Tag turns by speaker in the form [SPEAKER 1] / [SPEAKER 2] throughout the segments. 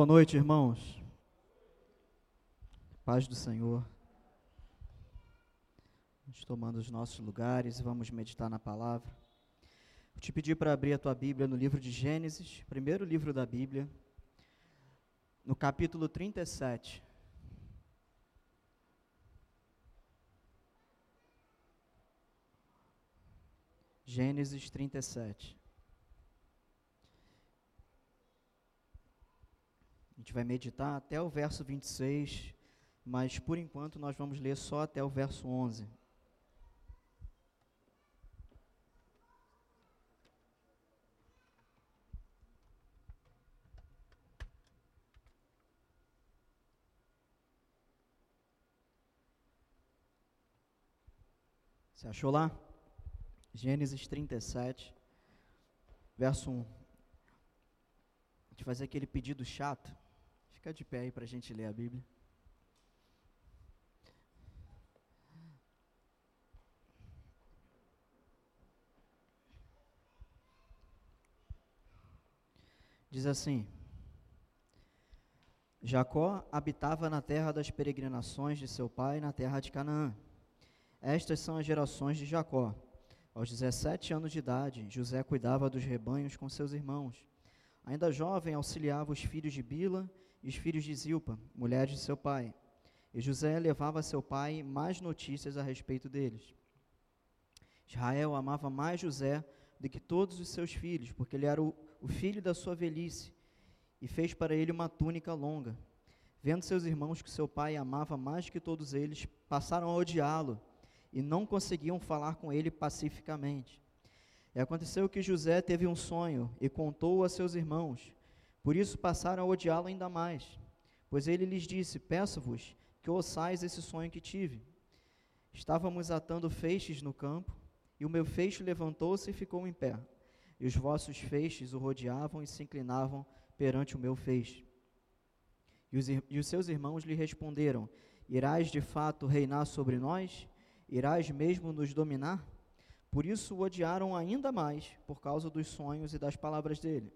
[SPEAKER 1] Boa noite, irmãos. Paz do Senhor. Vamos tomando os nossos lugares e vamos meditar na palavra. Vou te pedir para abrir a tua Bíblia no livro de Gênesis, primeiro livro da Bíblia, no capítulo 37. Gênesis 37. Gente vai meditar até o verso 26, mas por enquanto nós vamos ler só até o verso 11. Você achou lá? Gênesis 37, verso 1. A gente fazer aquele pedido chato. Fica de pé aí para a gente ler a Bíblia. Diz assim: Jacó habitava na terra das peregrinações de seu pai, na terra de Canaã. Estas são as gerações de Jacó. Aos 17 anos de idade, José cuidava dos rebanhos com seus irmãos. Ainda jovem, auxiliava os filhos de Bila e os filhos de Zilpa, mulher de seu pai. E José levava a seu pai mais notícias a respeito deles. Israel amava mais José do que todos os seus filhos, porque ele era o, o filho da sua velhice, e fez para ele uma túnica longa. Vendo seus irmãos que seu pai amava mais que todos eles, passaram a odiá-lo e não conseguiam falar com ele pacificamente. E aconteceu que José teve um sonho e contou a seus irmãos. Por isso passaram a odiá-lo ainda mais. Pois ele lhes disse: Peço-vos que ouçais esse sonho que tive. Estávamos atando feixes no campo, e o meu feixe levantou-se e ficou em pé. E os vossos feixes o rodeavam e se inclinavam perante o meu feixe. E os, e os seus irmãos lhe responderam: Irás de fato reinar sobre nós? Irás mesmo nos dominar? Por isso o odiaram ainda mais, por causa dos sonhos e das palavras dele.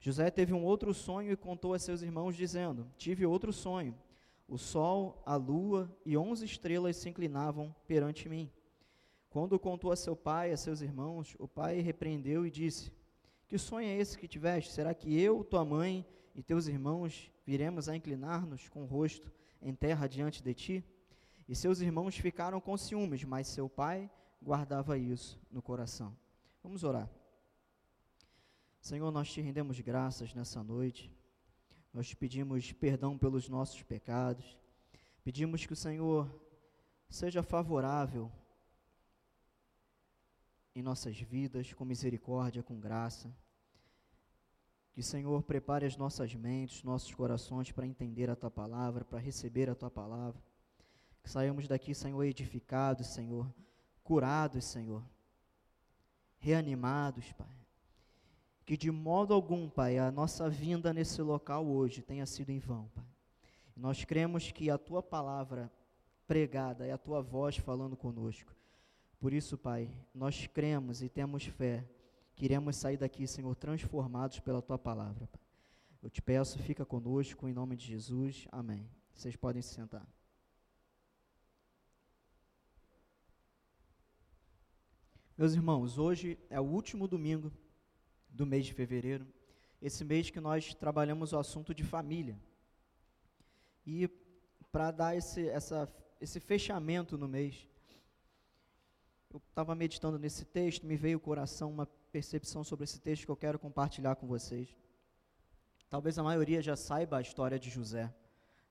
[SPEAKER 1] José teve um outro sonho e contou a seus irmãos, dizendo: Tive outro sonho. O sol, a lua e onze estrelas se inclinavam perante mim. Quando contou a seu pai e a seus irmãos, o pai repreendeu e disse: Que sonho é esse que tiveste? Será que eu, tua mãe e teus irmãos viremos a inclinar-nos com o rosto em terra diante de ti? E seus irmãos ficaram com ciúmes, mas seu pai guardava isso no coração. Vamos orar. Senhor, nós te rendemos graças nessa noite. Nós te pedimos perdão pelos nossos pecados. Pedimos que o Senhor seja favorável em nossas vidas, com misericórdia, com graça. Que o Senhor prepare as nossas mentes, nossos corações para entender a tua palavra, para receber a tua palavra. Que saiamos daqui, Senhor, edificados, Senhor, curados, Senhor, reanimados, Pai que de modo algum, Pai, a nossa vinda nesse local hoje tenha sido em vão, Pai. Nós cremos que a tua palavra pregada é a tua voz falando conosco. Por isso, Pai, nós cremos e temos fé que iremos sair daqui, Senhor, transformados pela tua palavra. Pai. Eu te peço, fica conosco em nome de Jesus. Amém. Vocês podem se sentar. Meus irmãos, hoje é o último domingo do mês de fevereiro, esse mês que nós trabalhamos o assunto de família. E para dar esse, essa, esse fechamento no mês, eu estava meditando nesse texto, me veio o coração uma percepção sobre esse texto que eu quero compartilhar com vocês. Talvez a maioria já saiba a história de José,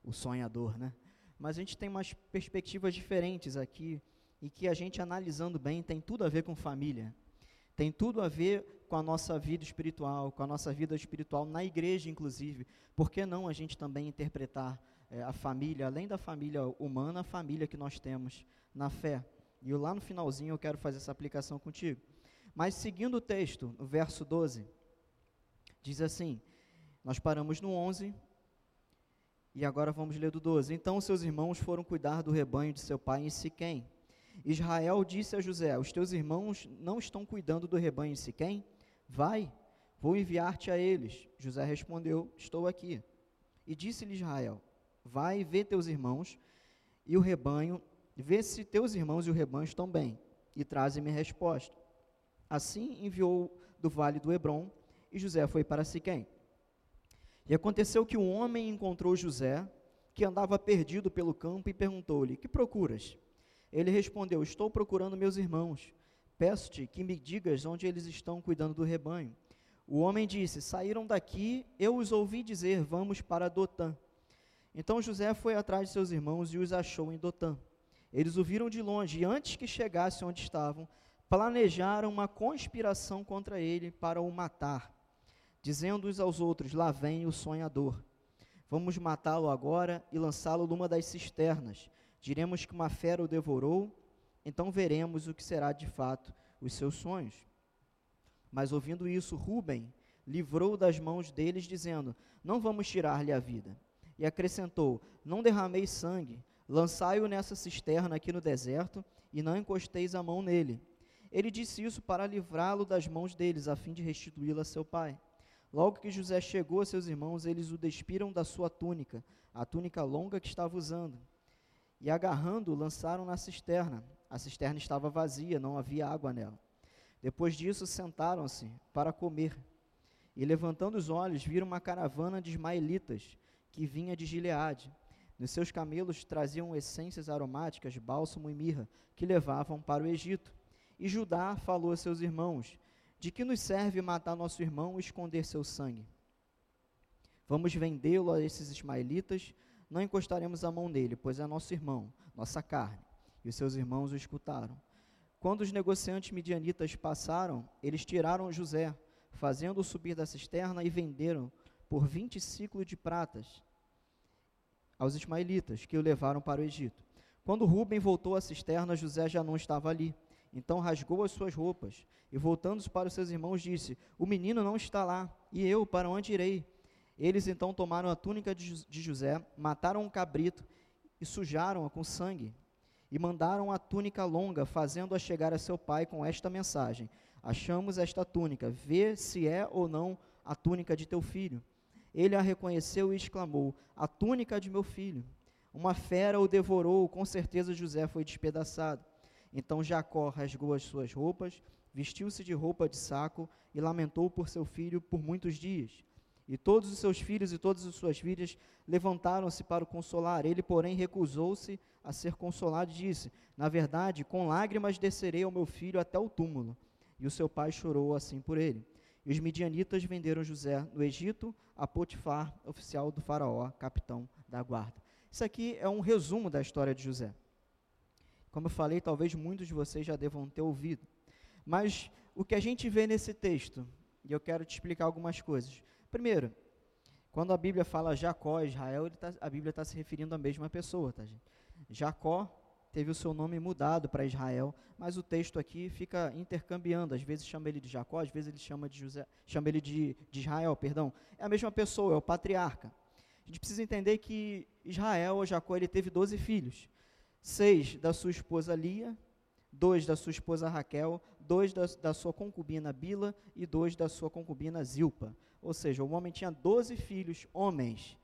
[SPEAKER 1] o sonhador, né? Mas a gente tem umas perspectivas diferentes aqui e que a gente analisando bem tem tudo a ver com família. Tem tudo a ver com a nossa vida espiritual, com a nossa vida espiritual na igreja, inclusive. Por que não a gente também interpretar é, a família, além da família humana, a família que nós temos na fé? E lá no finalzinho eu quero fazer essa aplicação contigo. Mas seguindo o texto, no verso 12, diz assim: Nós paramos no 11 e agora vamos ler do 12. Então seus irmãos foram cuidar do rebanho de seu pai em Siquém. Israel disse a José: Os teus irmãos não estão cuidando do rebanho em Siquém? Vai, vou enviar-te a eles. José respondeu: Estou aqui. E disse-lhe Israel: Vai, vê teus irmãos e o rebanho, vê se teus irmãos e o rebanho estão bem, e traze-me resposta. Assim enviou do vale do Hebron, e José foi para Siquém. E aconteceu que um homem encontrou José, que andava perdido pelo campo, e perguntou-lhe: Que procuras? Ele respondeu: Estou procurando meus irmãos. Peço-te que me digas onde eles estão cuidando do rebanho. O homem disse: Saíram daqui, eu os ouvi dizer: Vamos para Dotã. Então José foi atrás de seus irmãos e os achou em Dotã. Eles o viram de longe e, antes que chegasse onde estavam, planejaram uma conspiração contra ele para o matar, dizendo uns aos outros: Lá vem o sonhador. Vamos matá-lo agora e lançá-lo numa das cisternas. Diremos que uma fera o devorou, então veremos o que será de fato os seus sonhos. Mas ouvindo isso, Rubem livrou das mãos deles, dizendo: Não vamos tirar-lhe a vida. E acrescentou: Não derramei sangue, lançai-o nessa cisterna aqui no deserto, e não encosteis a mão nele. Ele disse isso para livrá-lo das mãos deles, a fim de restituí-lo a seu pai. Logo que José chegou a seus irmãos, eles o despiram da sua túnica, a túnica longa que estava usando. E agarrando-o, lançaram na cisterna. A cisterna estava vazia, não havia água nela. Depois disso, sentaram-se para comer. E levantando os olhos, viram uma caravana de ismaelitas que vinha de Gileade. Nos seus camelos traziam essências aromáticas, bálsamo e mirra, que levavam para o Egito. E Judá falou a seus irmãos: De que nos serve matar nosso irmão e esconder seu sangue? Vamos vendê-lo a esses ismaelitas, não encostaremos a mão nele, pois é nosso irmão, nossa carne. E os seus irmãos o escutaram. Quando os negociantes midianitas passaram, eles tiraram José, fazendo-o subir da cisterna e venderam por vinte ciclos de pratas aos ismaelitas, que o levaram para o Egito. Quando Rubem voltou à cisterna, José já não estava ali. Então rasgou as suas roupas e, voltando-se para os seus irmãos, disse: O menino não está lá, e eu para onde irei? Eles então tomaram a túnica de José, mataram um cabrito e sujaram-a com sangue e mandaram a túnica longa, fazendo-a chegar a seu pai com esta mensagem: Achamos esta túnica, vê se é ou não a túnica de teu filho. Ele a reconheceu e exclamou: A túnica de meu filho. Uma fera o devorou, com certeza José foi despedaçado. Então Jacó rasgou as suas roupas, vestiu-se de roupa de saco e lamentou por seu filho por muitos dias. E todos os seus filhos e todas as suas filhas levantaram-se para o consolar. Ele, porém, recusou-se a ser consolado e disse: Na verdade, com lágrimas descerei ao meu filho até o túmulo. E o seu pai chorou assim por ele. E os midianitas venderam José no Egito a Potifar, oficial do faraó, capitão da guarda. Isso aqui é um resumo da história de José. Como eu falei, talvez muitos de vocês já devam ter ouvido. Mas o que a gente vê nesse texto, e eu quero te explicar algumas coisas. Primeiro, quando a Bíblia fala Jacó, Israel, tá, a Bíblia está se referindo à mesma pessoa, tá, gente? Jacó teve o seu nome mudado para Israel, mas o texto aqui fica intercambiando, às vezes chama ele de Jacó, às vezes ele chama de José, chama ele de, de Israel, perdão. É a mesma pessoa, é o patriarca. A gente precisa entender que Israel, ou Jacó, ele teve 12 filhos. Seis da sua esposa Lia, dois da sua esposa Raquel, dois da, da sua concubina Bila e dois da sua concubina Zilpa. Ou seja, o homem tinha 12 filhos, homens.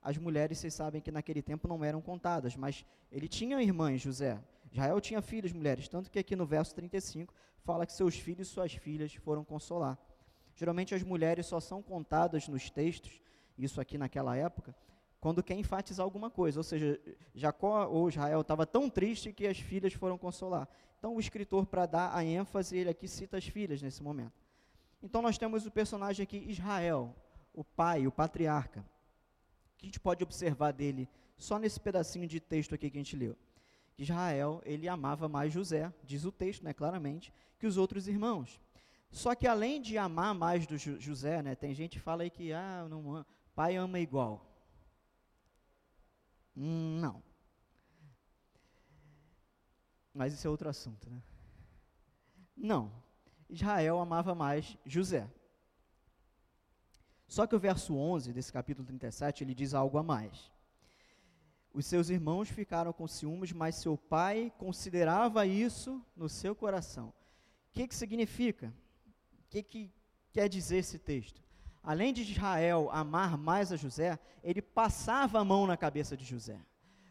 [SPEAKER 1] As mulheres, vocês sabem que naquele tempo não eram contadas, mas ele tinha irmãs, José. Israel tinha filhos, mulheres, tanto que aqui no verso 35 fala que seus filhos e suas filhas foram consolar. Geralmente as mulheres só são contadas nos textos, isso aqui naquela época, quando quer enfatizar alguma coisa. Ou seja, Jacó ou Israel estava tão triste que as filhas foram consolar. Então o escritor, para dar a ênfase, ele aqui cita as filhas nesse momento. Então nós temos o personagem aqui, Israel, o pai, o patriarca. O que a gente pode observar dele só nesse pedacinho de texto aqui que a gente leu? Israel, ele amava mais José, diz o texto, né, claramente, que os outros irmãos. Só que além de amar mais do José, né, tem gente que fala aí que ah, não, pai ama igual. Não. Mas isso é outro assunto, né? Não. Israel amava mais José. Só que o verso 11 desse capítulo 37, ele diz algo a mais. Os seus irmãos ficaram com ciúmes, mas seu pai considerava isso no seu coração. O que, que significa? O que, que quer dizer esse texto? Além de Israel amar mais a José, ele passava a mão na cabeça de José.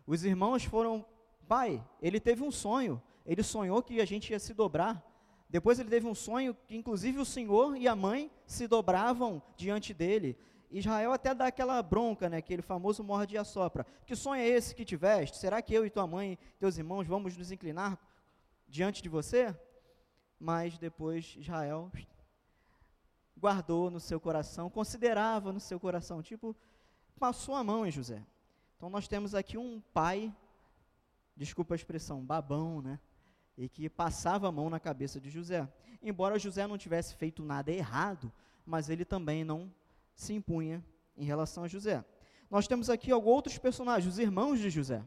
[SPEAKER 1] Os irmãos foram, pai, ele teve um sonho, ele sonhou que a gente ia se dobrar. Depois ele teve um sonho que, inclusive, o senhor e a mãe se dobravam diante dele. Israel até dá aquela bronca, né, aquele famoso morde e assopra. Que sonho é esse que tiveste? Será que eu e tua mãe, teus irmãos, vamos nos inclinar diante de você? Mas depois Israel guardou no seu coração, considerava no seu coração, tipo, passou a mão em José. Então nós temos aqui um pai, desculpa a expressão, babão, né? E que passava a mão na cabeça de José. Embora José não tivesse feito nada errado, mas ele também não se impunha em relação a José. Nós temos aqui outros personagens, os irmãos de José.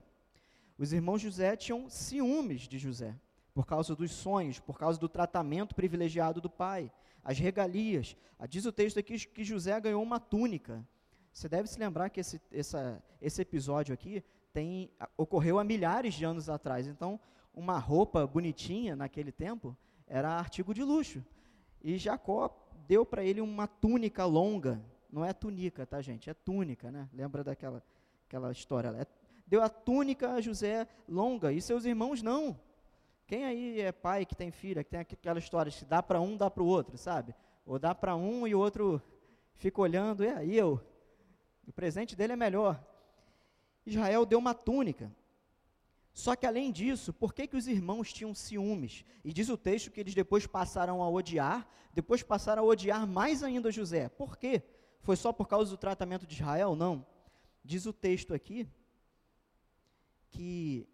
[SPEAKER 1] Os irmãos de José tinham ciúmes de José, por causa dos sonhos, por causa do tratamento privilegiado do pai, as regalias. Ah, diz o texto aqui que José ganhou uma túnica. Você deve se lembrar que esse, essa, esse episódio aqui tem, ocorreu há milhares de anos atrás. Então, uma roupa bonitinha naquele tempo era artigo de luxo. E Jacó deu para ele uma túnica longa. Não é túnica, tá, gente? É túnica, né? Lembra daquela aquela história? É, deu a túnica a José longa e seus irmãos não. Quem aí é pai que tem filha, que tem aquela história de dá para um, dá para o outro, sabe? Ou dá para um e o outro fica olhando, e aí eu? O presente dele é melhor. Israel deu uma túnica. Só que além disso, por que, que os irmãos tinham ciúmes? E diz o texto que eles depois passaram a odiar, depois passaram a odiar mais ainda José. Por quê? Foi só por causa do tratamento de Israel? Não. Diz o texto aqui que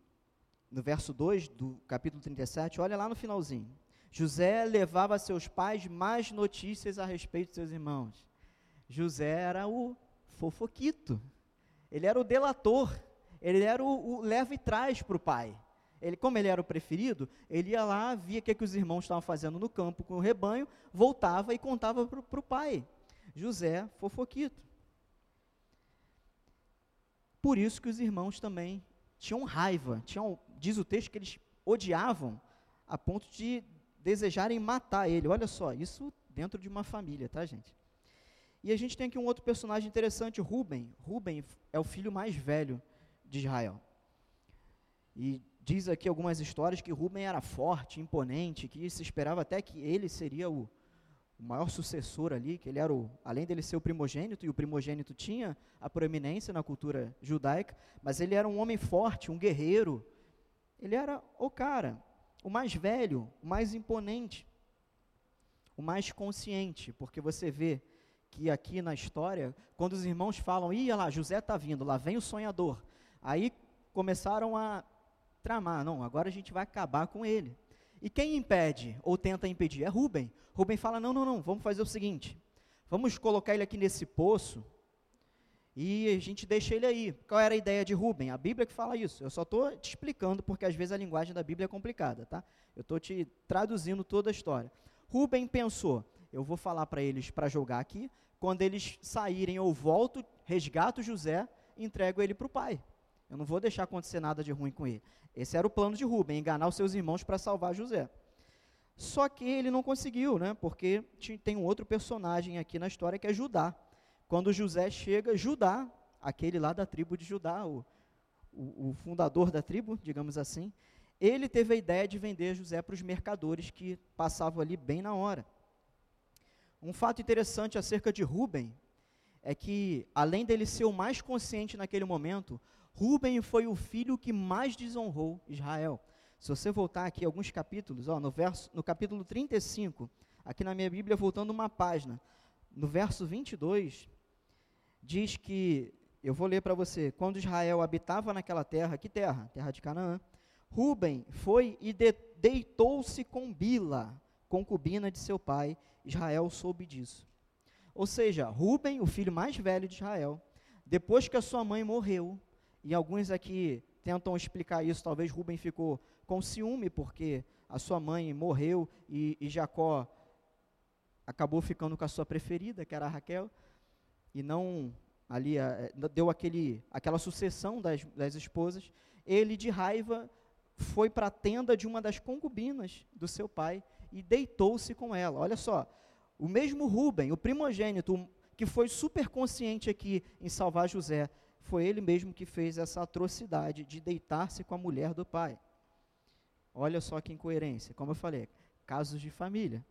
[SPEAKER 1] no verso 2 do capítulo 37, olha lá no finalzinho. José levava a seus pais mais notícias a respeito de seus irmãos. José era o fofoquito, ele era o delator, ele era o, o leva e traz para o pai. Ele, como ele era o preferido, ele ia lá, via o que, que os irmãos estavam fazendo no campo com o rebanho, voltava e contava para o pai. José, fofoquito. Por isso que os irmãos também tinham raiva, tinham, diz o texto que eles odiavam a ponto de desejarem matar ele. Olha só, isso dentro de uma família, tá, gente? E a gente tem aqui um outro personagem interessante, Ruben. Ruben é o filho mais velho de Israel. E diz aqui algumas histórias que Ruben era forte, imponente, que se esperava até que ele seria o, o maior sucessor ali, que ele era o, além dele ser o primogênito, e o primogênito tinha a proeminência na cultura judaica, mas ele era um homem forte, um guerreiro. Ele era o cara, o mais velho, o mais imponente, o mais consciente, porque você vê que aqui na história, quando os irmãos falam, ia lá, José está vindo, lá vem o sonhador. Aí começaram a tramar, não, agora a gente vai acabar com ele. E quem impede ou tenta impedir? É Rubem. Rubem fala: não, não, não, vamos fazer o seguinte: vamos colocar ele aqui nesse poço e a gente deixa ele aí. Qual era a ideia de Rubem? A Bíblia que fala isso. Eu só estou te explicando porque às vezes a linguagem da Bíblia é complicada, tá? Eu estou te traduzindo toda a história. Rubem pensou: eu vou falar para eles para jogar aqui. Quando eles saírem, eu volto, resgato José entrego ele para o pai. Eu não vou deixar acontecer nada de ruim com ele. Esse era o plano de Rubem, enganar os seus irmãos para salvar José. Só que ele não conseguiu, né? Porque tem um outro personagem aqui na história que é Judá. Quando José chega, Judá, aquele lá da tribo de Judá, o, o, o fundador da tribo, digamos assim, ele teve a ideia de vender José para os mercadores que passavam ali bem na hora. Um fato interessante acerca de Rubem é que, além dele ser o mais consciente naquele momento, Ruben foi o filho que mais desonrou Israel. Se você voltar aqui alguns capítulos, ó, no, verso, no capítulo 35, aqui na minha Bíblia, voltando uma página, no verso 22, diz que, eu vou ler para você, quando Israel habitava naquela terra, que terra? Terra de Canaã. Ruben foi e de, deitou-se com Bila, concubina de seu pai. Israel soube disso. Ou seja, Ruben, o filho mais velho de Israel, depois que a sua mãe morreu, e alguns aqui tentam explicar isso. Talvez Rubem ficou com ciúme porque a sua mãe morreu e, e Jacó acabou ficando com a sua preferida, que era Raquel, e não ali a, deu aquele, aquela sucessão das, das esposas. Ele, de raiva, foi para a tenda de uma das concubinas do seu pai e deitou-se com ela. Olha só, o mesmo Rubem, o primogênito, que foi super consciente aqui em salvar José, foi ele mesmo que fez essa atrocidade de deitar-se com a mulher do pai. Olha só que incoerência. Como eu falei, casos de família.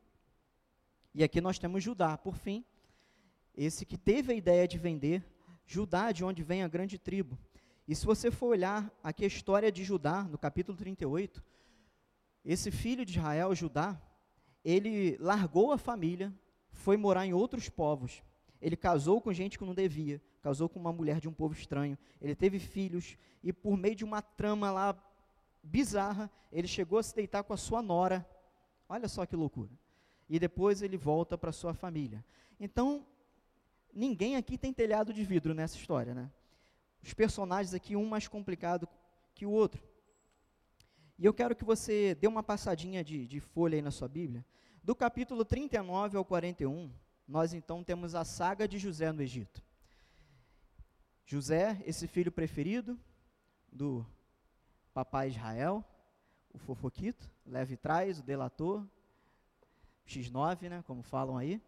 [SPEAKER 1] E aqui nós temos Judá, por fim, esse que teve a ideia de vender, Judá, de onde vem a grande tribo. E se você for olhar aqui a história de Judá, no capítulo 38, esse filho de Israel, Judá, ele largou a família, foi morar em outros povos. Ele casou com gente que não devia, casou com uma mulher de um povo estranho. Ele teve filhos e por meio de uma trama lá bizarra, ele chegou a se deitar com a sua nora. Olha só que loucura. E depois ele volta para sua família. Então, ninguém aqui tem telhado de vidro nessa história, né? Os personagens aqui, um mais complicado que o outro. E eu quero que você dê uma passadinha de, de folha aí na sua Bíblia. Do capítulo 39 ao 41, nós então temos a saga de José no Egito. José, esse filho preferido do papai Israel, o fofoquito, leve trás, o delator, X9, né, como falam aí.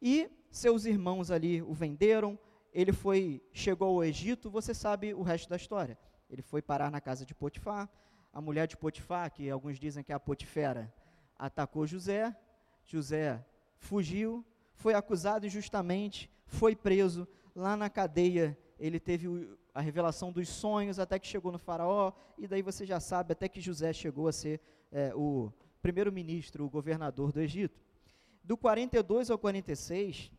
[SPEAKER 1] E seus irmãos ali o venderam, ele foi, chegou ao Egito, você sabe o resto da história. Ele foi parar na casa de Potifar, a mulher de Potifar, que alguns dizem que é a Potifera, atacou José, José fugiu, foi acusado injustamente, foi preso, lá na cadeia ele teve a revelação dos sonhos até que chegou no faraó, e daí você já sabe, até que José chegou a ser é, o primeiro-ministro, o governador do Egito. Do 42 ao 46,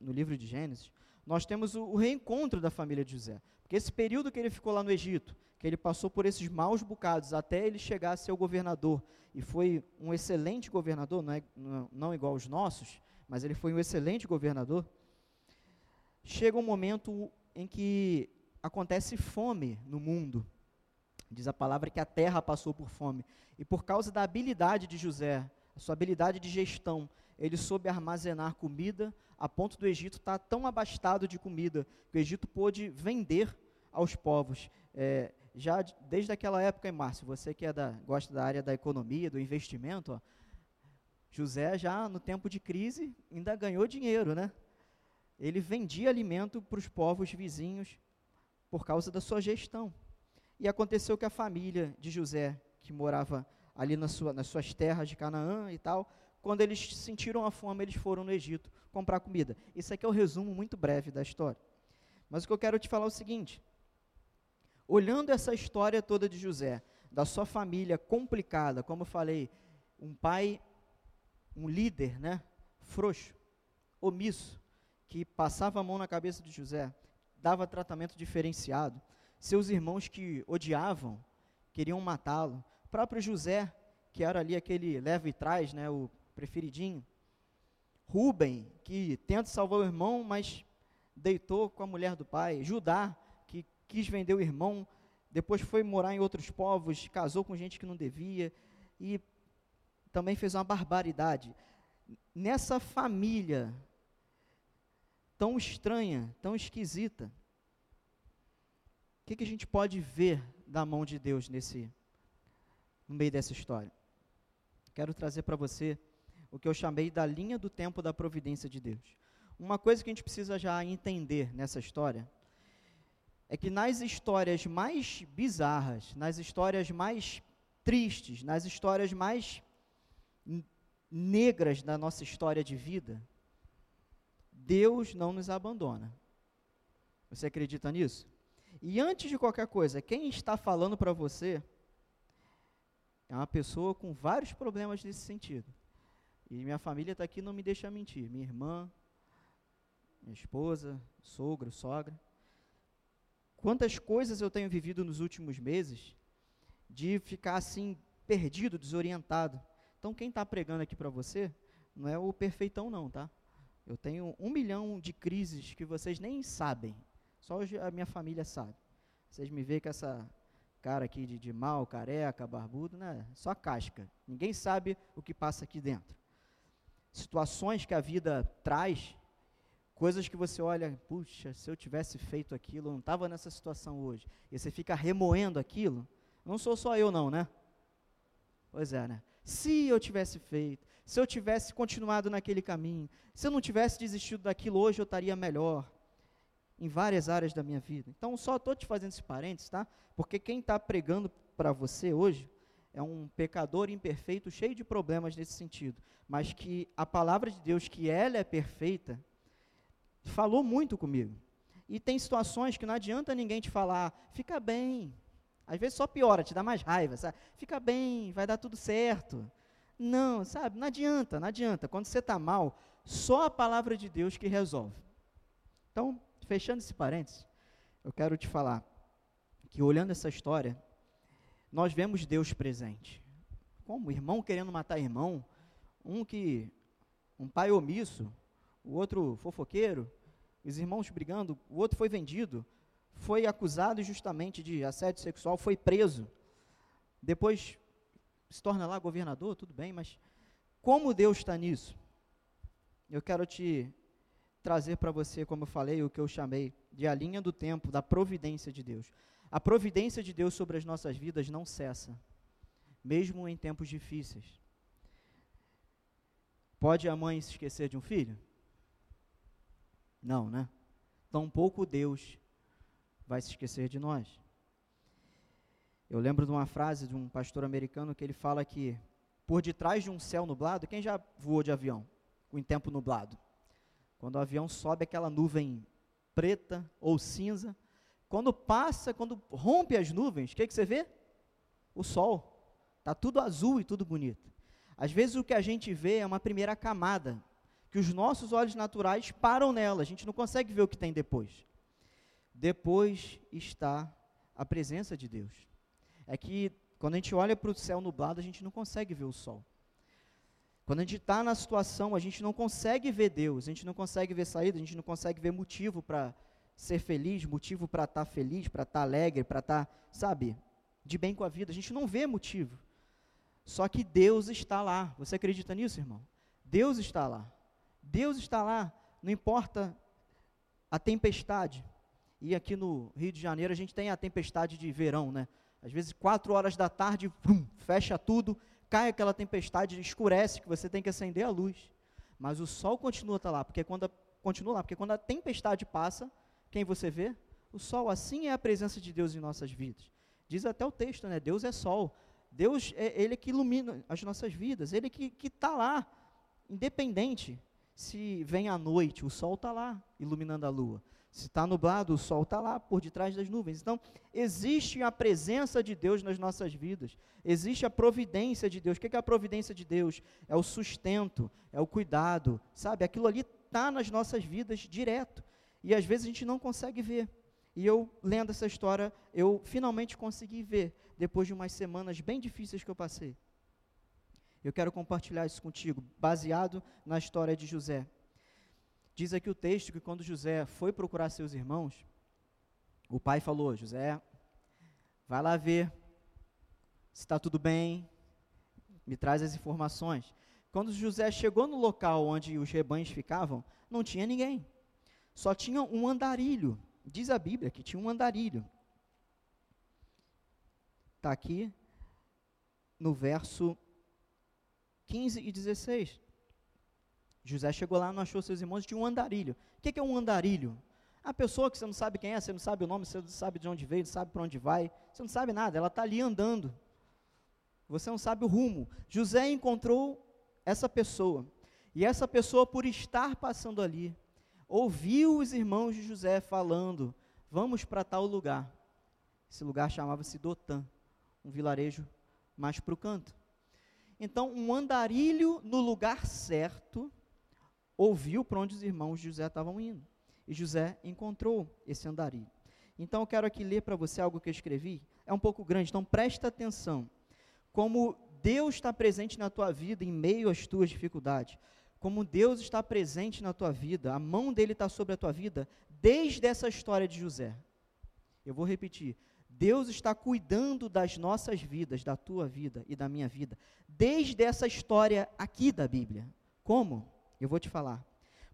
[SPEAKER 1] no livro de Gênesis, nós temos o, o reencontro da família de José. Porque esse período que ele ficou lá no Egito, que ele passou por esses maus bocados até ele chegar a ser o governador, e foi um excelente governador, não, é, não, igual aos nossos, mas ele foi um excelente governador. Chega um momento em que acontece fome no mundo. Diz a palavra que a terra passou por fome. E por causa da habilidade de José, a sua habilidade de gestão, ele soube armazenar comida, a ponto do Egito estar tá tão abastado de comida que o Egito pôde vender aos povos. É, já desde aquela época, Márcio, você que é da, gosta da área da economia, do investimento, ó, José já no tempo de crise ainda ganhou dinheiro, né? Ele vendia alimento para os povos vizinhos por causa da sua gestão. E aconteceu que a família de José, que morava ali na sua, nas suas terras de Canaã e tal, quando eles sentiram a fome, eles foram no Egito comprar comida. Isso aqui é o resumo muito breve da história. Mas o que eu quero te falar é o seguinte: olhando essa história toda de José, da sua família complicada, como eu falei, um pai, um líder, né, frouxo, omisso, que passava a mão na cabeça de José, dava tratamento diferenciado, seus irmãos que odiavam, queriam matá-lo, próprio José, que era ali aquele leve e trás, né, o preferidinho. Rubem, que tenta salvar o irmão, mas deitou com a mulher do pai. Judá, que quis vender o irmão, depois foi morar em outros povos, casou com gente que não devia e também fez uma barbaridade. Nessa família tão estranha, tão esquisita, o que, que a gente pode ver da mão de Deus nesse, no meio dessa história? Quero trazer para você o que eu chamei da linha do tempo da providência de Deus. Uma coisa que a gente precisa já entender nessa história é que nas histórias mais bizarras, nas histórias mais tristes, nas histórias mais negras da nossa história de vida, Deus não nos abandona. Você acredita nisso? E antes de qualquer coisa, quem está falando para você é uma pessoa com vários problemas nesse sentido. E minha família está aqui, não me deixa mentir. Minha irmã, minha esposa, sogro, sogra. Quantas coisas eu tenho vivido nos últimos meses de ficar assim, perdido, desorientado. Então, quem está pregando aqui para você não é o perfeitão, não, tá? Eu tenho um milhão de crises que vocês nem sabem. Só a minha família sabe. Vocês me veem com essa cara aqui de, de mal, careca, barbudo, né? Só casca. Ninguém sabe o que passa aqui dentro situações que a vida traz, coisas que você olha, puxa, se eu tivesse feito aquilo, eu não estava nessa situação hoje. E você fica remoendo aquilo. Não sou só eu, não, né? Pois é, né? Se eu tivesse feito, se eu tivesse continuado naquele caminho, se eu não tivesse desistido daquilo, hoje eu estaria melhor em várias áreas da minha vida. Então, só estou te fazendo esse parênteses, tá? Porque quem está pregando para você hoje é um pecador imperfeito, cheio de problemas nesse sentido, mas que a palavra de Deus, que ela é perfeita, falou muito comigo. E tem situações que não adianta ninguém te falar, fica bem. Às vezes só piora, te dá mais raiva, sabe? Fica bem, vai dar tudo certo. Não, sabe? Não adianta, não adianta. Quando você está mal, só a palavra de Deus que resolve. Então, fechando esse parênteses, eu quero te falar que olhando essa história, nós vemos Deus presente. Como? Irmão querendo matar irmão, um que, um pai omisso, o outro fofoqueiro, os irmãos brigando, o outro foi vendido, foi acusado justamente de assédio sexual, foi preso. Depois se torna lá governador, tudo bem, mas como Deus está nisso? Eu quero te trazer para você, como eu falei, o que eu chamei de a linha do tempo, da providência de Deus. A providência de Deus sobre as nossas vidas não cessa, mesmo em tempos difíceis. Pode a mãe se esquecer de um filho? Não, né? Tampouco Deus vai se esquecer de nós. Eu lembro de uma frase de um pastor americano que ele fala que por detrás de um céu nublado, quem já voou de avião em tempo nublado? Quando o avião sobe aquela nuvem preta ou cinza, quando passa, quando rompe as nuvens, o que, que você vê? O sol. Está tudo azul e tudo bonito. Às vezes o que a gente vê é uma primeira camada, que os nossos olhos naturais param nela, a gente não consegue ver o que tem depois. Depois está a presença de Deus. É que quando a gente olha para o céu nublado, a gente não consegue ver o sol. Quando a gente está na situação, a gente não consegue ver Deus, a gente não consegue ver saída, a gente não consegue ver motivo para ser feliz, motivo para estar tá feliz, para estar tá alegre, para estar, tá, sabe, de bem com a vida. A gente não vê motivo. Só que Deus está lá. Você acredita nisso, irmão? Deus está lá. Deus está lá. Não importa a tempestade. E aqui no Rio de Janeiro a gente tem a tempestade de verão, né? Às vezes, quatro horas da tarde, fecha tudo, cai aquela tempestade, escurece, que você tem que acender a luz. Mas o sol continua tá lá, porque quando a, continua lá, porque quando a tempestade passa, quem você vê? O sol. Assim é a presença de Deus em nossas vidas. Diz até o texto, né? Deus é sol. Deus é Ele que ilumina as nossas vidas. Ele que está lá, independente se vem a noite, o sol está lá, iluminando a lua. Se está nublado, o sol está lá por detrás das nuvens. Então, existe a presença de Deus nas nossas vidas. Existe a providência de Deus. O que é a providência de Deus? É o sustento, é o cuidado, sabe? Aquilo ali está nas nossas vidas direto. E às vezes a gente não consegue ver. E eu, lendo essa história, eu finalmente consegui ver, depois de umas semanas bem difíceis que eu passei. Eu quero compartilhar isso contigo, baseado na história de José. Diz aqui o texto que quando José foi procurar seus irmãos, o pai falou: José, vai lá ver se está tudo bem, me traz as informações. Quando José chegou no local onde os rebanhos ficavam, não tinha ninguém só tinha um andarilho. Diz a Bíblia que tinha um andarilho. Está aqui no verso 15 e 16. José chegou lá, não achou seus irmãos, tinha um andarilho. O que é um andarilho? A pessoa que você não sabe quem é, você não sabe o nome, você não sabe de onde veio, não sabe para onde vai, você não sabe nada, ela está ali andando. Você não sabe o rumo. José encontrou essa pessoa. E essa pessoa, por estar passando ali, ouviu os irmãos de José falando: Vamos para tal lugar. Esse lugar chamava-se Dotã, um vilarejo mais para o canto. Então, um andarilho no lugar certo ouviu para onde os irmãos de José estavam indo. E José encontrou esse andarilho. Então, eu quero aqui ler para você algo que eu escrevi. É um pouco grande, então presta atenção. Como Deus está presente na tua vida em meio às tuas dificuldades como Deus está presente na tua vida, a mão dele está sobre a tua vida, desde essa história de José. Eu vou repetir. Deus está cuidando das nossas vidas, da tua vida e da minha vida, desde essa história aqui da Bíblia. Como? Eu vou te falar.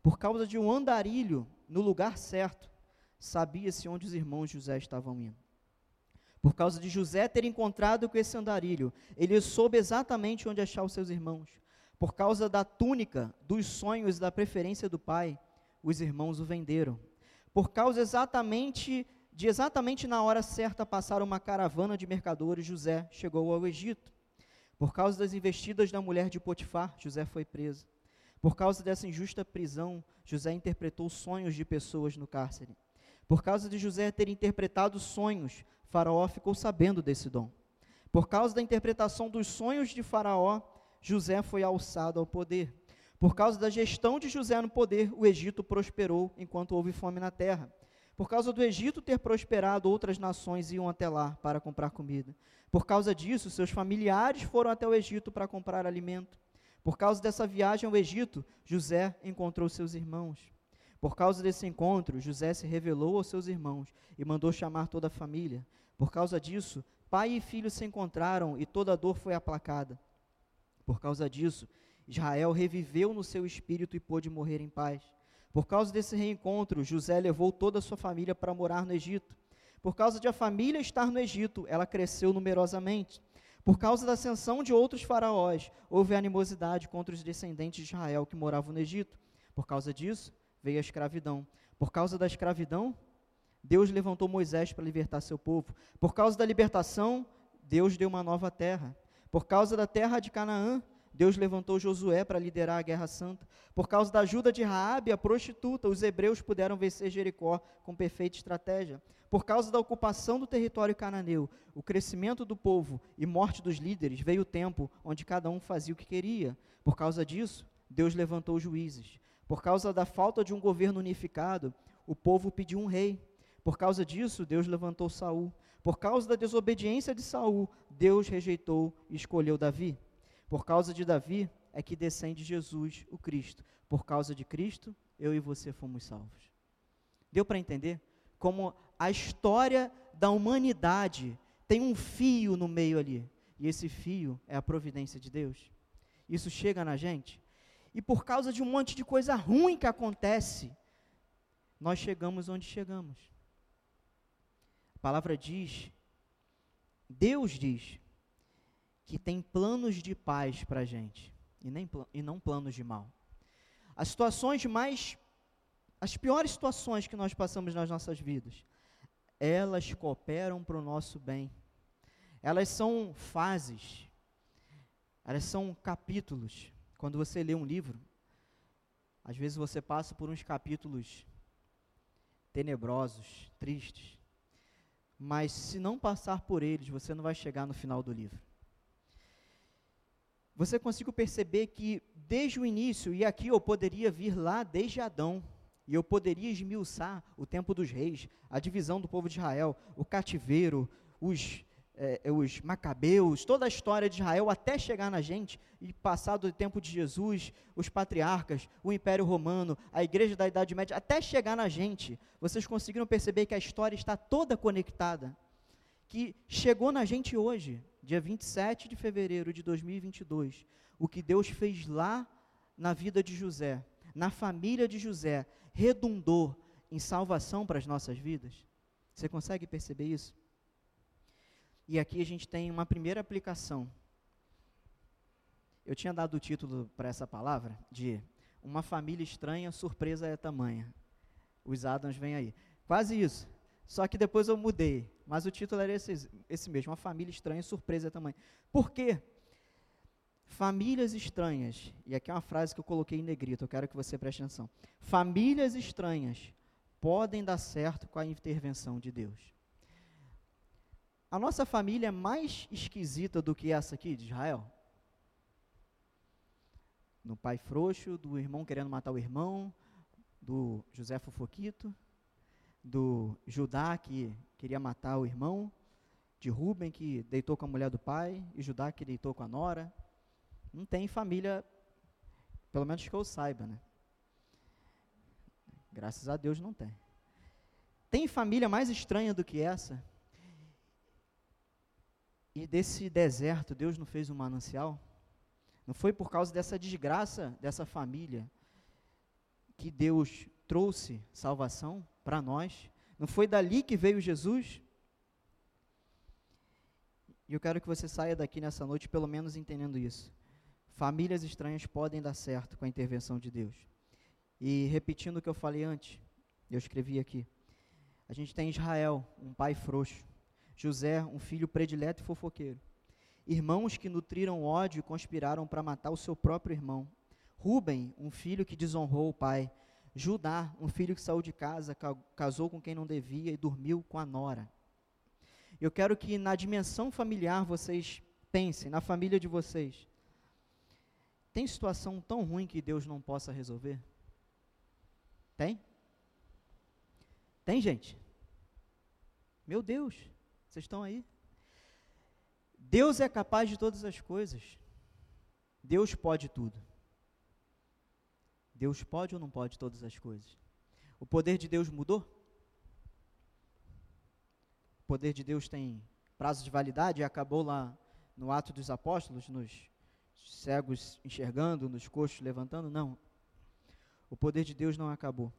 [SPEAKER 1] Por causa de um andarilho no lugar certo, sabia-se onde os irmãos José estavam indo. Por causa de José ter encontrado com esse andarilho, ele soube exatamente onde achar os seus irmãos Por causa da túnica, dos sonhos e da preferência do pai, os irmãos o venderam. Por causa exatamente de exatamente na hora certa passar uma caravana de mercadores, José chegou ao Egito. Por causa das investidas da mulher de Potifar, José foi preso. Por causa dessa injusta prisão, José interpretou sonhos de pessoas no cárcere. Por causa de José ter interpretado sonhos, Faraó ficou sabendo desse dom. Por causa da interpretação dos sonhos de Faraó, José foi alçado ao poder. Por causa da gestão de José no poder, o Egito prosperou enquanto houve fome na terra. Por causa do Egito ter prosperado, outras nações iam até lá para comprar comida. Por causa disso, seus familiares foram até o Egito para comprar alimento. Por causa dessa viagem ao Egito, José encontrou seus irmãos. Por causa desse encontro, José se revelou aos seus irmãos e mandou chamar toda a família. Por causa disso, pai e filho se encontraram e toda a dor foi aplacada. Por causa disso, Israel reviveu no seu espírito e pôde morrer em paz. Por causa desse reencontro, José levou toda a sua família para morar no Egito. Por causa de a família estar no Egito, ela cresceu numerosamente. Por causa da ascensão de outros faraós, houve animosidade contra os descendentes de Israel que moravam no Egito. Por causa disso, veio a escravidão. Por causa da escravidão, Deus levantou Moisés para libertar seu povo. Por causa da libertação, Deus deu uma nova terra. Por causa da terra de Canaã, Deus levantou Josué para liderar a guerra santa. Por causa da ajuda de Raabe, a prostituta, os hebreus puderam vencer Jericó com perfeita estratégia. Por causa da ocupação do território cananeu, o crescimento do povo e morte dos líderes, veio o tempo onde cada um fazia o que queria. Por causa disso, Deus levantou juízes. Por causa da falta de um governo unificado, o povo pediu um rei. Por causa disso, Deus levantou Saul. Por causa da desobediência de Saul, Deus rejeitou e escolheu Davi. Por causa de Davi é que descende Jesus, o Cristo. Por causa de Cristo, eu e você fomos salvos. Deu para entender como a história da humanidade tem um fio no meio ali, e esse fio é a providência de Deus. Isso chega na gente, e por causa de um monte de coisa ruim que acontece, nós chegamos onde chegamos. Palavra diz, Deus diz, que tem planos de paz para a gente e, nem, e não planos de mal. As situações mais, as piores situações que nós passamos nas nossas vidas, elas cooperam para o nosso bem. Elas são fases, elas são capítulos. Quando você lê um livro, às vezes você passa por uns capítulos tenebrosos, tristes, mas se não passar por eles, você não vai chegar no final do livro. Você consegue perceber que desde o início, e aqui eu poderia vir lá desde Adão, e eu poderia esmiuçar o tempo dos reis, a divisão do povo de Israel, o cativeiro, os, é, os macabeus, toda a história de Israel até chegar na gente, e passado o tempo de Jesus, os patriarcas, o Império Romano, a igreja da Idade Média, até chegar na gente, vocês conseguiram perceber que a história está toda conectada, que chegou na gente hoje, dia 27 de fevereiro de 2022, o que Deus fez lá na vida de José, na família de José, redundou em salvação para as nossas vidas? Você consegue perceber isso? E aqui a gente tem uma primeira aplicação. Eu tinha dado o título para essa palavra de Uma família estranha, surpresa é tamanha. Os Adams vêm aí. Quase isso. Só que depois eu mudei. Mas o título era esse, esse mesmo, Uma Família Estranha, Surpresa Tamanho. Por quê? Famílias estranhas, e aqui é uma frase que eu coloquei em negrito, eu quero que você preste atenção. Famílias estranhas podem dar certo com a intervenção de Deus. A nossa família é mais esquisita do que essa aqui de Israel? Do pai frouxo, do irmão querendo matar o irmão, do José Fofoquito, do Judá que queria matar o irmão, de Rubem que deitou com a mulher do pai, e Judá que deitou com a nora. Não tem família, pelo menos que eu saiba, né? Graças a Deus não tem. Tem família mais estranha do que essa? E desse deserto, Deus não fez um manancial? Não foi por causa dessa desgraça dessa família que Deus trouxe salvação? para nós. Não foi dali que veio Jesus? E eu quero que você saia daqui nessa noite pelo menos entendendo isso. famílias estranhas podem dar certo com a intervenção de Deus. E repetindo o que eu falei antes, eu escrevi aqui. A gente tem Israel, um pai frouxo. José, um filho predileto e fofoqueiro. Irmãos que nutriram ódio e conspiraram para matar o seu próprio irmão. Rubem, um filho que desonrou o pai. Judá, um filho que saiu de casa, casou com quem não devia e dormiu com a nora. Eu quero que na dimensão familiar vocês pensem, na família de vocês. Tem situação tão ruim que Deus não possa resolver? Tem? Tem, gente? Meu Deus, vocês estão aí? Deus é capaz de todas as coisas. Deus pode tudo. Deus pode ou não pode todas as coisas? O poder de Deus mudou? O poder de Deus tem prazo de validade e acabou lá no ato dos apóstolos, nos cegos enxergando, nos coxos levantando? Não. O poder de Deus não acabou.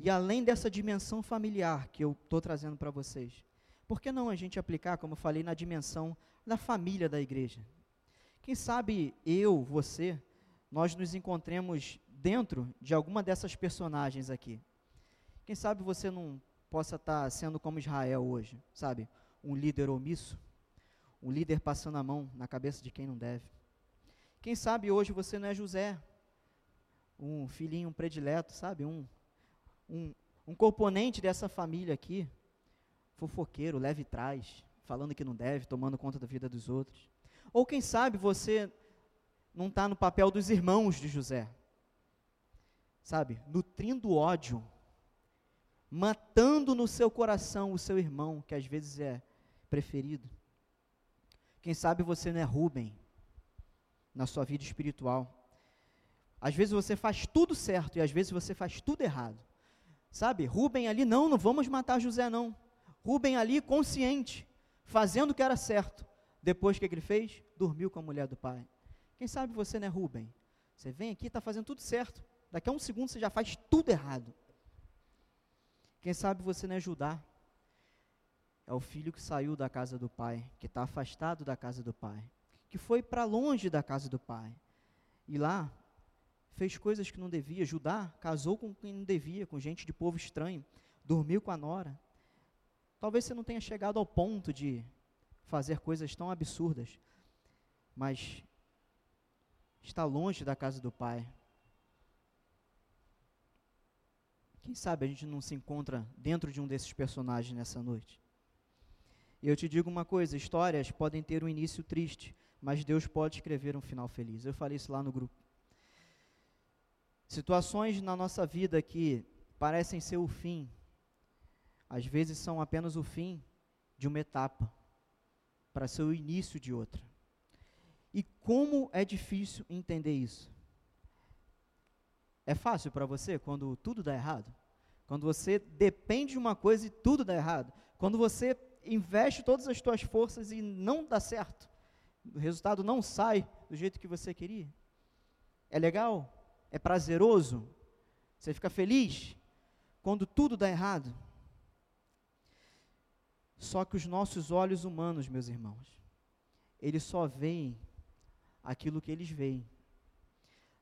[SPEAKER 1] E além dessa dimensão familiar que eu estou trazendo para vocês, por que não a gente aplicar, como eu falei, na dimensão da família da igreja? Quem sabe eu, você, nós nos encontremos dentro de alguma dessas personagens aqui. Quem sabe você não possa estar tá sendo como Israel hoje, sabe? Um líder omisso, um líder passando a mão na cabeça de quem não deve. Quem sabe hoje você não é José, um filhinho predileto, sabe? Um, um, um componente dessa família aqui, fofoqueiro, leve trás, falando que não deve, tomando conta da vida dos outros. Ou quem sabe você não está no papel dos irmãos de José, sabe? Nutrindo ódio, matando no seu coração o seu irmão, que às vezes é preferido. Quem sabe você não é Rubem na sua vida espiritual. Às vezes você faz tudo certo e às vezes você faz tudo errado. Sabe, Rubem ali, não, não vamos matar José, não. Rubem ali, consciente, fazendo o que era certo. Depois, o que, que ele fez? Dormiu com a mulher do pai. Quem sabe você não é Rubem? Você vem aqui, está fazendo tudo certo. Daqui a um segundo você já faz tudo errado. Quem sabe você não é Judá? É o filho que saiu da casa do pai, que está afastado da casa do pai, que foi para longe da casa do pai. E lá fez coisas que não devia. Judá casou com quem não devia, com gente de povo estranho, dormiu com a nora. Talvez você não tenha chegado ao ponto de fazer coisas tão absurdas, mas está longe da casa do Pai. Quem sabe a gente não se encontra dentro de um desses personagens nessa noite? E eu te digo uma coisa: histórias podem ter um início triste, mas Deus pode escrever um final feliz. Eu falei isso lá no grupo. Situações na nossa vida que parecem ser o fim, às vezes são apenas o fim de uma etapa, para ser o início de outra. E como é difícil entender isso? É fácil para você quando tudo dá errado? Quando você depende de uma coisa e tudo dá errado? Quando você investe todas as suas forças e não dá certo? O resultado não sai do jeito que você queria? É legal? é prazeroso, você fica feliz quando tudo dá errado. Só que os nossos olhos humanos, meus irmãos, eles só veem aquilo que eles veem.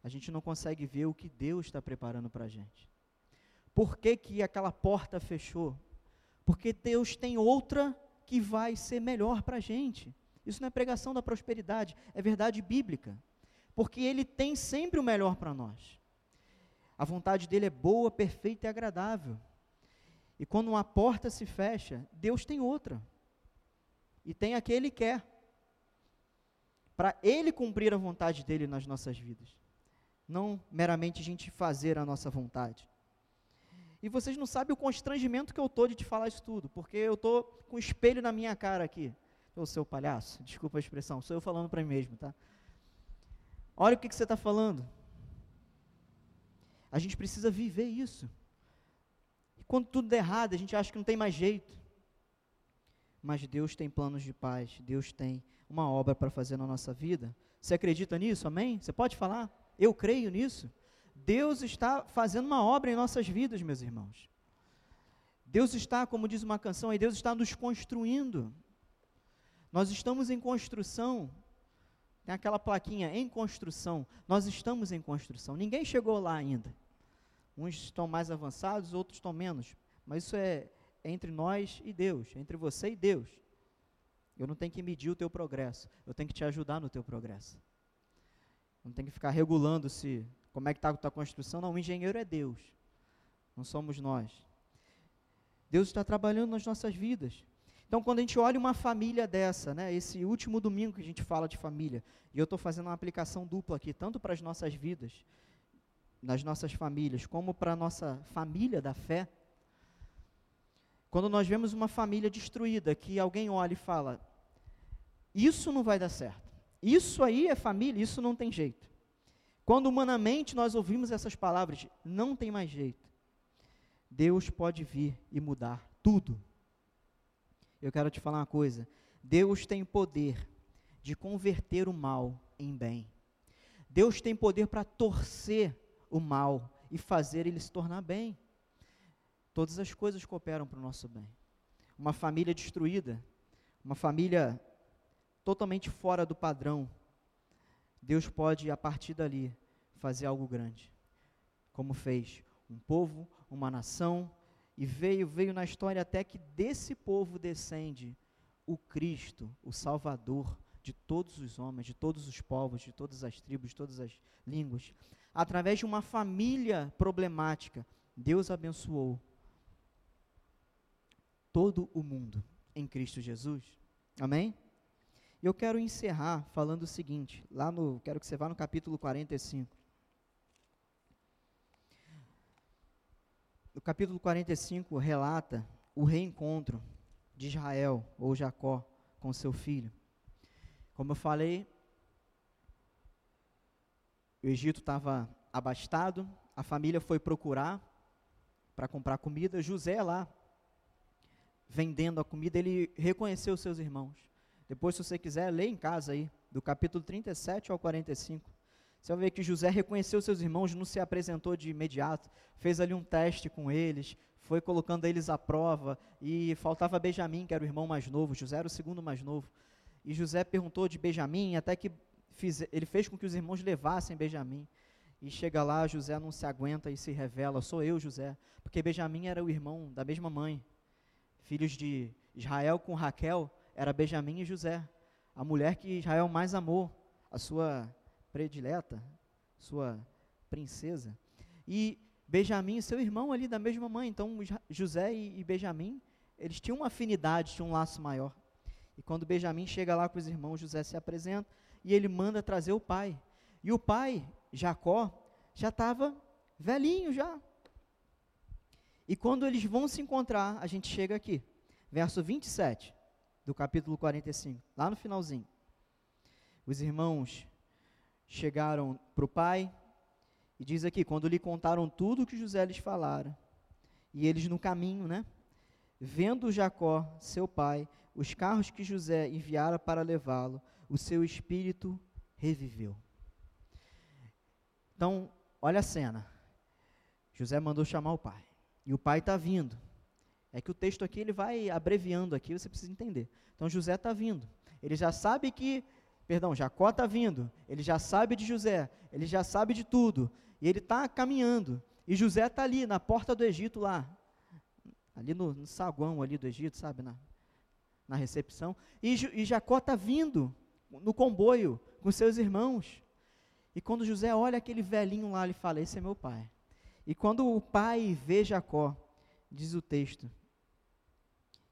[SPEAKER 1] A gente não consegue ver o que Deus está preparando para a gente. Por que, que aquela porta fechou? Porque Deus tem outra que vai ser melhor para a gente. Isso não é pregação da prosperidade, é verdade bíblica porque Ele tem sempre o melhor para nós. A vontade dele é boa, perfeita e agradável. E quando uma porta se fecha, Deus tem outra. E tem a que Ele quer. Para Ele cumprir a vontade dele nas nossas vidas. Não meramente a gente fazer a nossa vontade. E vocês não sabem o constrangimento que eu estou de te falar isso tudo, porque eu estou com o espelho na minha cara aqui. Ô seu palhaço, desculpa a expressão, sou eu falando para mim mesmo, tá? Olha o que, que você está falando. A gente precisa viver isso. Quando tudo der errado, a gente acha que não tem mais jeito. Mas Deus tem planos de paz, Deus tem uma obra para fazer na nossa vida. Você acredita nisso? Amém? Você pode falar? Eu creio nisso. Deus está fazendo uma obra em nossas vidas, meus irmãos. Deus está, como diz uma canção aí, Deus está nos construindo. Nós estamos em construção tem aquela plaquinha em construção. Nós estamos em construção. Ninguém chegou lá ainda. Uns estão mais avançados, outros estão menos. Mas isso é entre nós e Deus, entre você e Deus. Eu não tenho que medir o teu progresso, eu tenho que te ajudar no teu progresso. Não tem que ficar regulando se como é que está a tua construção. Não, o engenheiro é Deus, não somos nós. Deus está trabalhando nas nossas vidas. Então, quando a gente olha uma família dessa, né, esse último domingo que a gente fala de família, e eu estou fazendo uma aplicação dupla aqui, tanto para as nossas vidas, nas nossas famílias, como para a nossa família da fé. Quando nós vemos uma família destruída, que alguém olha e fala: Isso não vai dar certo, isso aí é família, isso não tem jeito. Quando humanamente nós ouvimos essas palavras, não tem mais jeito. Deus pode vir e mudar tudo eu quero te falar uma coisa: Deus tem poder de converter o mal em bem. Deus tem poder para torcer o mal e fazer ele se tornar bem. Todas as coisas cooperam para o nosso bem. Uma família destruída, uma família totalmente fora do padrão, Deus pode, a partir dali, fazer algo grande. Como fez um povo, uma nação, e veio, veio na história até que desse povo descende o Cristo, o Salvador de todos os homens, de todos os povos, de todas as tribos, de todas as línguas. Através de uma família problemática, Deus abençoou todo o mundo em Cristo Jesus. Amém? Eu quero encerrar falando o seguinte, lá no, quero que você vá no capítulo 45. o capítulo 45 relata o reencontro de Israel, ou Jacó, com seu filho. Como eu falei, o Egito estava abastado, a família foi procurar para comprar comida. José lá, vendendo a comida, ele reconheceu seus irmãos. Depois, se você quiser, lê em casa aí, do capítulo 37 ao 45. Você vai ver que José reconheceu seus irmãos, não se apresentou de imediato, fez ali um teste com eles, foi colocando eles à prova, e faltava Benjamim, que era o irmão mais novo, José era o segundo mais novo. E José perguntou de Benjamim, até que fiz, ele fez com que os irmãos levassem Benjamim. E chega lá, José não se aguenta e se revela: sou eu, José. Porque Benjamim era o irmão da mesma mãe. Filhos de Israel com Raquel era Benjamim e José. A mulher que Israel mais amou, a sua predileta, sua princesa. E Benjamim, seu irmão ali da mesma mãe. Então, José e, e Benjamim, eles tinham uma afinidade, tinham um laço maior. E quando Benjamim chega lá com os irmãos, José se apresenta e ele manda trazer o pai. E o pai, Jacó, já estava velhinho já. E quando eles vão se encontrar, a gente chega aqui, verso 27 do capítulo 45, lá no finalzinho. Os irmãos chegaram para o pai, e diz aqui: quando lhe contaram tudo o que José lhes falara, e eles no caminho, né? Vendo Jacó, seu pai, os carros que José enviara para levá-lo, o seu espírito reviveu. Então, olha a cena. José mandou chamar o pai. E o pai está vindo. É que o texto aqui ele vai abreviando aqui, você precisa entender. Então José está vindo. Ele já sabe que Perdão, Jacó está vindo, ele já sabe de José, ele já sabe de tudo, e ele está caminhando, e José está ali, na porta do Egito lá, ali no, no saguão ali do Egito, sabe, na, na recepção, e, e Jacó está vindo no comboio com seus irmãos, e quando José olha aquele velhinho lá, ele fala, esse é meu pai, e quando o pai vê Jacó, diz o texto,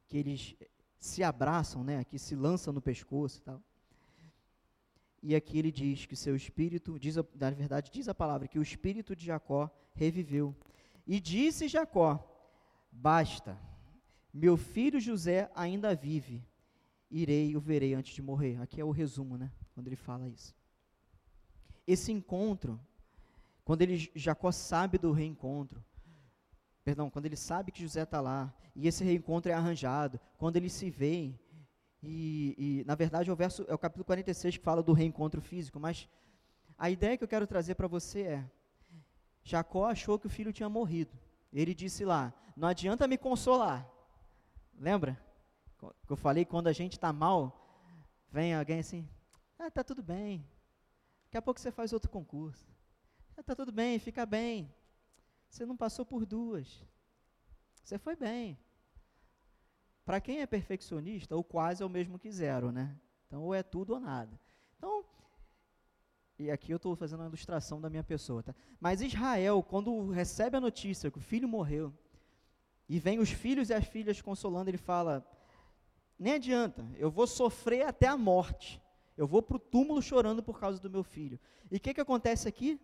[SPEAKER 1] que eles se abraçam, né, que se lançam no pescoço e tal, e aqui ele diz que seu espírito, diz, na verdade, diz a palavra, que o espírito de Jacó reviveu. E disse Jacó: Basta, meu filho José ainda vive, irei o verei antes de morrer. Aqui é o resumo, né? Quando ele fala isso. Esse encontro, quando ele, Jacó sabe do reencontro, perdão, quando ele sabe que José está lá, e esse reencontro é arranjado, quando eles se veem, e, e, na verdade, é o, verso, é o capítulo 46 que fala do reencontro físico, mas a ideia que eu quero trazer para você é: Jacó achou que o filho tinha morrido. Ele disse lá: Não adianta me consolar. Lembra? Eu falei quando a gente está mal, vem alguém assim: Ah, tá tudo bem. Daqui a pouco você faz outro concurso. Ah, tá tudo bem, fica bem. Você não passou por duas. Você foi bem. Para quem é perfeccionista, o quase é o mesmo que zero, né? Então, ou é tudo ou nada. Então, e aqui eu estou fazendo uma ilustração da minha pessoa, tá? Mas Israel, quando recebe a notícia que o filho morreu, e vem os filhos e as filhas consolando, ele fala: nem adianta, eu vou sofrer até a morte. Eu vou para o túmulo chorando por causa do meu filho. E o que, que acontece aqui?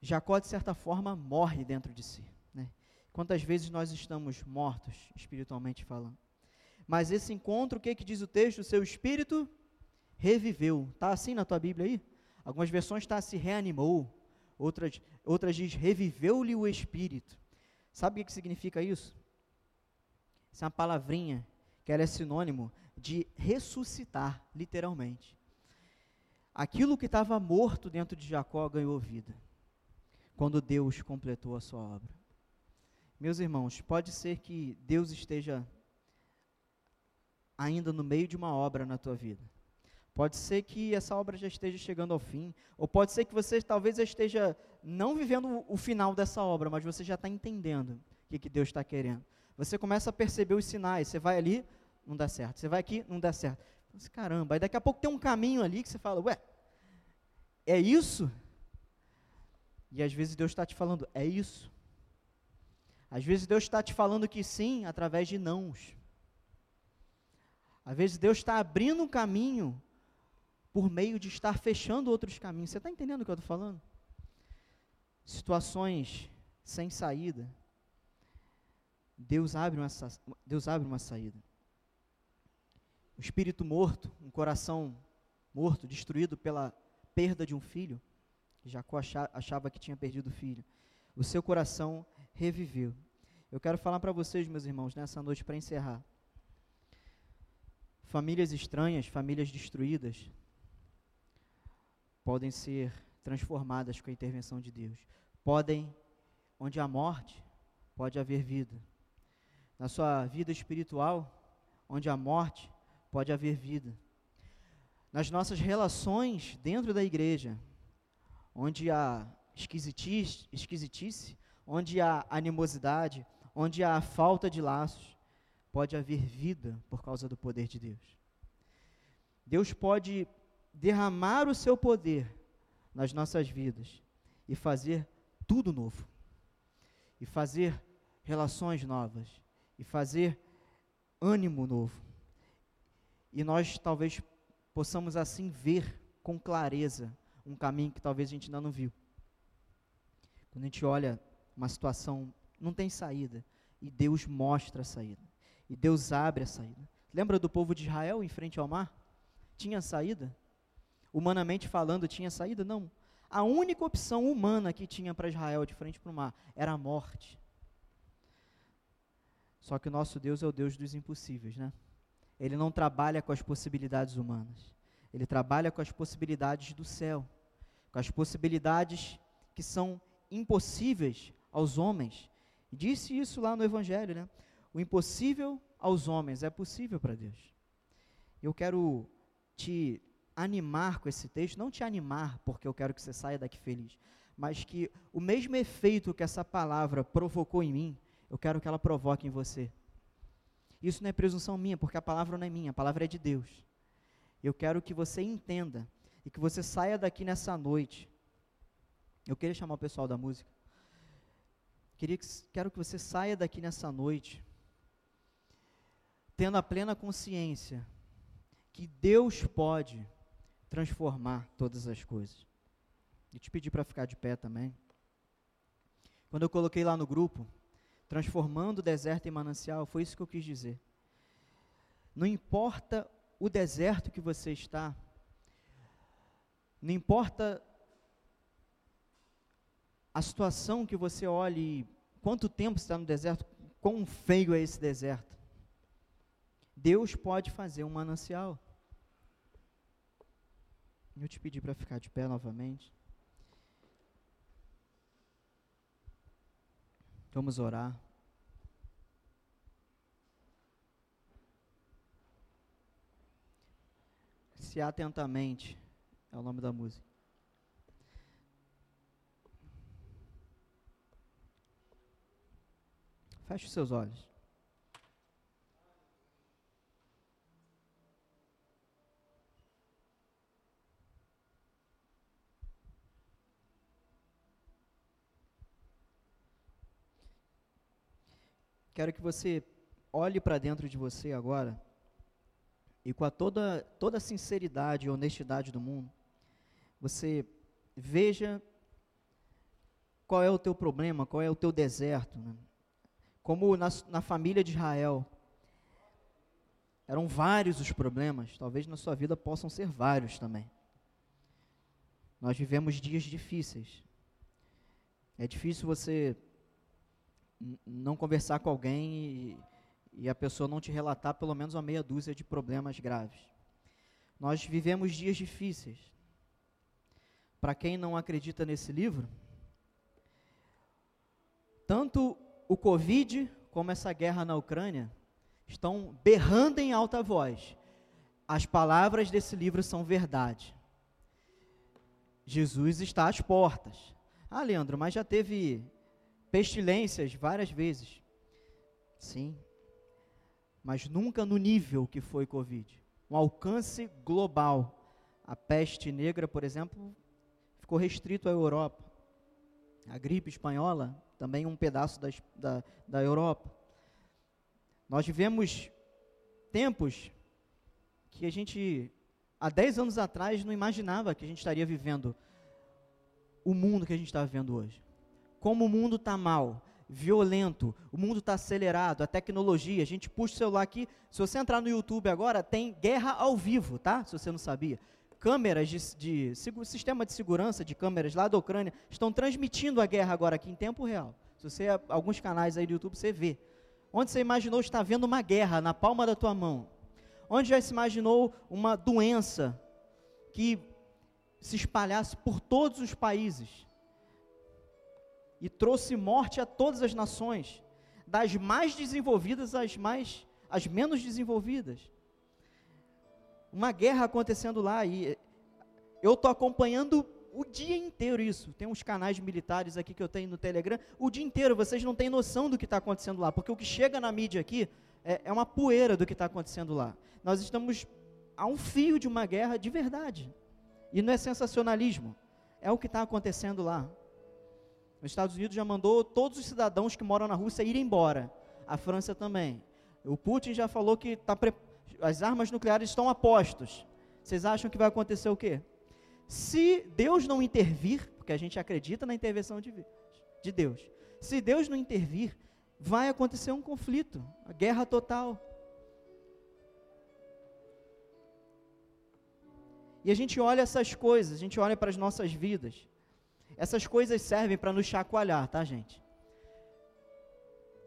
[SPEAKER 1] Jacó, de certa forma, morre dentro de si. Né? Quantas vezes nós estamos mortos, espiritualmente falando? Mas esse encontro, o que, que diz o texto? O seu espírito reviveu. Está assim na tua Bíblia aí? Algumas versões está se reanimou. Outras, outras diz reviveu-lhe o espírito. Sabe o que, significa isso? Isso é uma palavrinha que ela é sinônimo de ressuscitar, literalmente. Aquilo que estava morto dentro de Jacó ganhou vida, quando Deus completou a sua obra. Meus irmãos, pode ser que Deus esteja ainda no meio de uma obra na tua vida. Pode ser que essa obra já esteja chegando ao fim, ou pode ser que você talvez esteja não vivendo o final dessa obra, mas você já está entendendo o que, que Deus está querendo. Você começa a perceber os sinais. Você vai ali, não dá certo. Você vai aqui, não dá certo. Você, Caramba, aí daqui a pouco tem um caminho ali que você fala, ué, é isso? E às vezes Deus está te falando, é isso. Às vezes Deus está te falando que sim, através de nãos. Às vezes Deus está abrindo um caminho por meio de estar fechando outros caminhos. Você está entendendo o que eu estou falando? Situações sem saída. Deus abre uma, Deus abre uma saída. O espírito morto, um coração morto, destruído pela perda de um filho. Jacó achava que tinha perdido o filho. O seu coração reviveu. Eu quero falar para vocês, meus irmãos, nessa noite para encerrar. Famílias estranhas, famílias destruídas, podem ser transformadas com a intervenção de Deus. Podem, onde há morte, pode haver vida. Na sua vida espiritual, onde há morte, pode haver vida. Nas nossas relações dentro da igreja, onde há esquisitice, esquisitice onde há animosidade, onde há falta de laços, pode haver vida por causa do poder de Deus. Deus pode derramar o seu poder nas nossas vidas e fazer tudo novo, e fazer relações novas, e fazer ânimo novo. E nós talvez possamos assim ver com clareza um caminho que talvez a gente ainda não viu. Quando a gente olha uma situação, não tem saída, e Deus mostra a saída, e Deus abre a saída. Lembra do povo de Israel em frente ao mar? Tinha saída? humanamente falando, tinha saída? Não. A única opção humana que tinha para Israel de frente para o mar era a morte. Só que o nosso Deus é o Deus dos impossíveis, né? Ele não trabalha com as possibilidades humanas. Ele trabalha com as possibilidades do céu, com as possibilidades que são impossíveis aos homens. E disse isso lá no Evangelho, né? O impossível aos homens é possível para Deus. Eu quero te animar com esse texto, não te animar porque eu quero que você saia daqui feliz, mas que o mesmo efeito que essa palavra provocou em mim, eu quero que ela provoque em você. Isso não é presunção minha, porque a palavra não é minha, a palavra é de Deus. Eu quero que você entenda e que você saia daqui nessa noite. Eu queria chamar o pessoal da música. Queria que, quero que você saia daqui nessa noite tendo a plena consciência que Deus pode transformar todas as coisas. E te pedi para ficar de pé também. Quando eu coloquei lá no grupo, transformando o deserto em manancial, foi isso que eu quis dizer. Não importa o deserto que você está, não importa a situação que você olhe, quanto tempo está no deserto, quão feio é esse deserto. Deus pode fazer um manancial. Eu te pedi para ficar de pé novamente. Vamos orar. Chama-se Atentamente. É o nome da música. Feche os seus olhos. Quero que você olhe para dentro de você agora e com a toda, toda a sinceridade e honestidade do mundo, você veja qual é o teu problema, qual é o teu deserto. Né? Como na, na família de Israel, eram vários os problemas, talvez na sua vida possam ser vários também. Nós vivemos dias difíceis. É difícil você não conversar com alguém e, e a pessoa não te relatar pelo menos uma meia dúzia de problemas graves. Nós vivemos dias difíceis. Para quem não acredita nesse livro, tanto o Covid como essa guerra na Ucrânia estão berrando em alta voz. As palavras desse livro são verdade. Jesus está às portas. Ah, Leandro, mas já teve pestilências várias vezes. Sim. Mas nunca no nível que foi Covid. Um alcance global. A peste negra, por exemplo, ficou restrito à Europa. A gripe espanhola, também um pedaço das, da, da Europa. Nós vivemos tempos que a gente, há 10 anos atrás, não imaginava que a gente estaria vivendo o mundo que a gente está vivendo hoje como o mundo está mal, violento, o mundo está acelerado, a tecnologia, a gente puxa o celular aqui, se você entrar no YouTube agora, tem guerra ao vivo, tá? Se você não sabia. Câmeras de, de, de sistema de segurança de câmeras lá da Ucrânia estão transmitindo a guerra agora aqui em tempo real. Se você, alguns canais aí do YouTube, você vê. Onde você imaginou estar vendo uma guerra na palma da tua mão? Onde já se imaginou uma doença que se espalhasse por todos os países? E trouxe morte a todas as nações, das mais desenvolvidas às mais às menos desenvolvidas. Uma guerra acontecendo lá e eu estou acompanhando o dia inteiro isso. Tem uns canais militares aqui que eu tenho no Telegram. O dia inteiro vocês não têm noção do que está acontecendo lá, porque o que chega na mídia aqui é, é uma poeira do que está acontecendo lá. Nós estamos a um fio de uma guerra de verdade. E não é sensacionalismo. É o que está acontecendo lá. Os Estados Unidos já mandou todos os cidadãos que moram na Rússia ir embora. A França também. O Putin já falou que tá pre... as armas nucleares estão a postos. Vocês acham que vai acontecer o quê? Se Deus não intervir, porque a gente acredita na intervenção de, de Deus, se Deus não intervir, vai acontecer um conflito, a guerra total. E a gente olha essas coisas, a gente olha para as nossas vidas. Essas coisas servem para nos chacoalhar, tá, gente?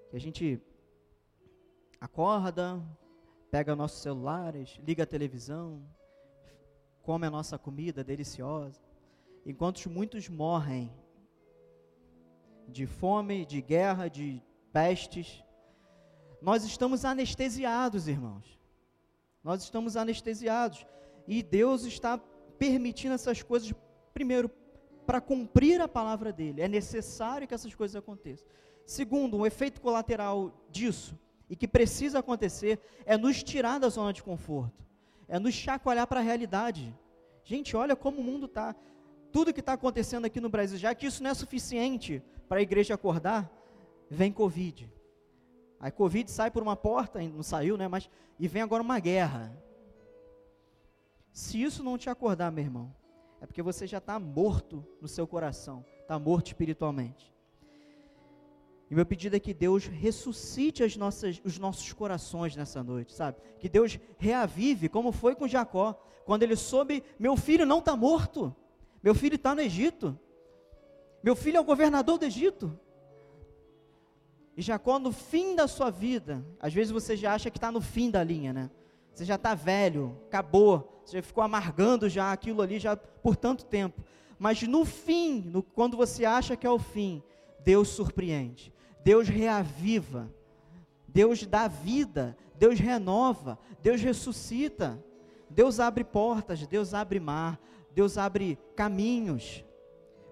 [SPEAKER 1] Que a gente acorda, pega nossos celulares, liga a televisão, come a nossa comida deliciosa, enquanto muitos morrem de fome, de guerra, de pestes, nós estamos anestesiados, irmãos. Nós estamos anestesiados. E Deus está permitindo essas coisas, primeiro, para cumprir a palavra dele. É necessário que essas coisas aconteçam. Segundo, um efeito colateral disso, e que precisa acontecer, é nos tirar da zona de conforto, é nos chacoalhar para a realidade. Gente, olha como o mundo está. Tudo que está acontecendo aqui no Brasil, já que isso não é suficiente para a igreja acordar, vem Covid. A Covid sai por uma porta, não saiu, né? Mas e vem agora uma guerra. Se isso não te acordar, meu irmão, é porque você já está morto no seu coração, está morto espiritualmente. E meu pedido é que Deus ressuscite as nossas, os nossos corações nessa noite, sabe? Que Deus reavive, como foi com Jacó, quando ele soube: meu filho não está morto, meu filho está no Egito, meu filho é o governador do Egito. E Jacó, no fim da sua vida, às vezes você já acha que está no fim da linha, né? Você já está velho, acabou, você ficou amargando já aquilo ali já por tanto tempo. Mas no fim, no, quando você acha que é o fim, Deus surpreende, Deus reaviva, Deus dá vida, Deus renova, Deus ressuscita, Deus abre portas, Deus abre mar, Deus abre caminhos.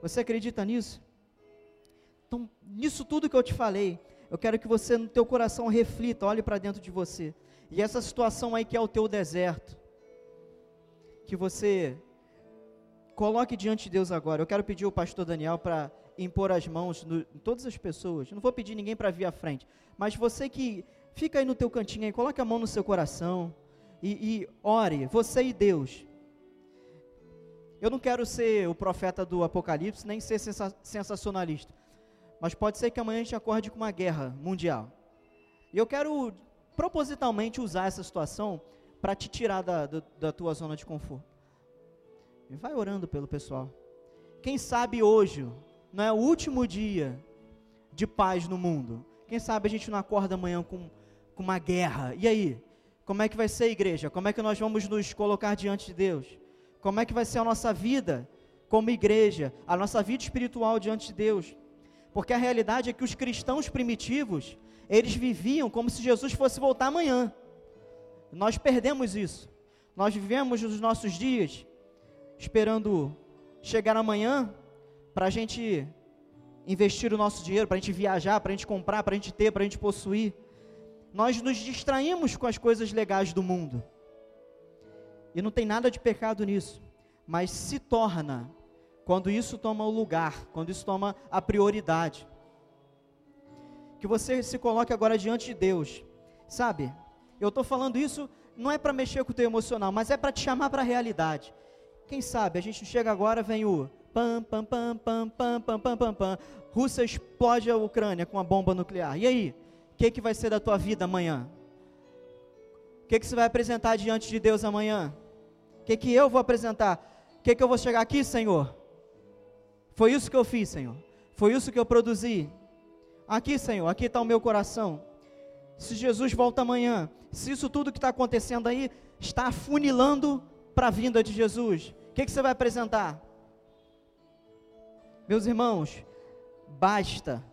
[SPEAKER 1] Você acredita nisso? Então, nisso tudo que eu te falei, eu quero que você no teu coração reflita, olhe para dentro de você. E essa situação aí que é o teu deserto, que você coloque diante de Deus agora. Eu quero pedir ao pastor Daniel para impor as mãos no, em todas as pessoas. Não vou pedir ninguém para vir à frente, mas você que fica aí no teu cantinho aí, coloque a mão no seu coração e, e ore, você e Deus. Eu não quero ser o profeta do Apocalipse, nem ser sensacionalista, mas pode ser que amanhã a gente acorde com uma guerra mundial. E eu quero propositalmente usar essa situação para te tirar da, da, da tua zona de conforto. E vai orando pelo pessoal. Quem sabe hoje não é o último dia de paz no mundo. Quem sabe a gente não acorda amanhã com, com uma guerra. E aí? Como é que vai ser, igreja? Como é que nós vamos nos colocar diante de Deus? Como é que vai ser a nossa vida como igreja, a nossa vida espiritual diante de Deus? Porque a realidade é que os cristãos primitivos, eles viviam como se Jesus fosse voltar amanhã. Nós perdemos isso. Nós vivemos os nossos dias esperando chegar amanhã para a gente investir o nosso dinheiro, para a gente viajar, para a gente comprar, para a gente ter, para a gente possuir. Nós nos distraímos com as coisas legais do mundo. E não tem nada de pecado nisso. Mas se torna quando isso toma o lugar, quando isso toma a prioridade. Que você se coloque agora diante de Deus. Sabe? Eu estou falando isso não é para mexer com o teu emocional, mas é para te chamar para a realidade. Quem sabe a gente chega agora, vem o pam, pam, pam, pam, pam, pam, pam, pam, pam. Rússia explode a Ucrânia com uma bomba nuclear. E aí? O que, que vai ser da tua vida amanhã? O que, que você vai apresentar diante de Deus amanhã? O que, que eu vou apresentar? O que, que eu vou chegar aqui, Senhor? Foi isso que eu fiz, Senhor. Foi isso que eu produzi. Aqui, Senhor, aqui está o meu coração. Se Jesus volta amanhã, se isso tudo que está acontecendo aí está afunilando para a vinda de Jesus, o que, que você vai apresentar? Meus irmãos, basta.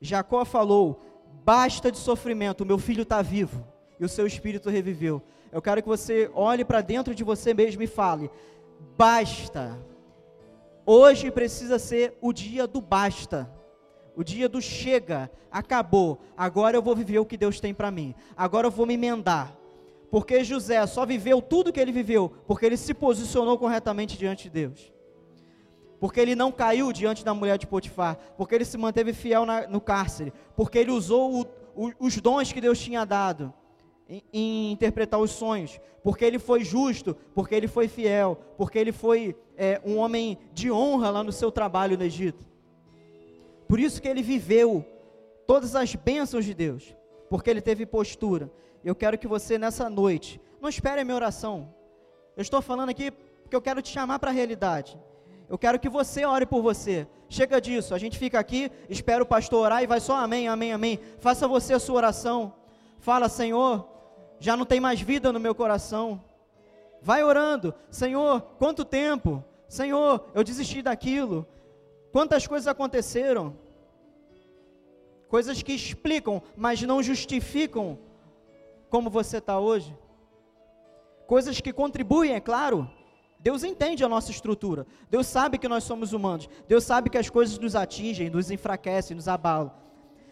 [SPEAKER 1] Jacó falou: basta de sofrimento, o meu filho está vivo e o seu espírito reviveu. Eu quero que você olhe para dentro de você mesmo e fale: basta. Hoje precisa ser o dia do basta. O dia do chega, acabou. Agora eu vou viver o que Deus tem para mim. Agora eu vou me emendar. Porque José só viveu tudo que ele viveu porque ele se posicionou corretamente diante de Deus. Porque ele não caiu diante da mulher de Potifar, porque ele se manteve fiel na, no cárcere, porque ele usou o, o, os dons que Deus tinha dado em, em, interpretar os sonhos, porque ele foi justo, porque ele foi fiel, porque ele foi é, um homem de honra lá no seu trabalho no Egito. Por isso que ele viveu todas as bênçãos de Deus, porque ele teve postura. Eu quero que você nessa noite, não espere a minha oração. Eu estou falando aqui porque eu quero te chamar para a realidade. Eu quero que você ore por você. Chega disso, a gente fica aqui, espera o pastor orar e vai só amém, amém, amém. Faça você a sua oração. Fala, Senhor, já não tem mais vida no meu coração. Vai orando, Senhor, quanto tempo? Senhor, eu desisti daquilo. Quantas coisas aconteceram? Coisas que explicam, mas não justificam como você está hoje. Coisas que contribuem, é claro. Deus entende a nossa estrutura. Deus sabe que nós somos humanos. Deus sabe que as coisas nos atingem, nos enfraquecem, nos abalam.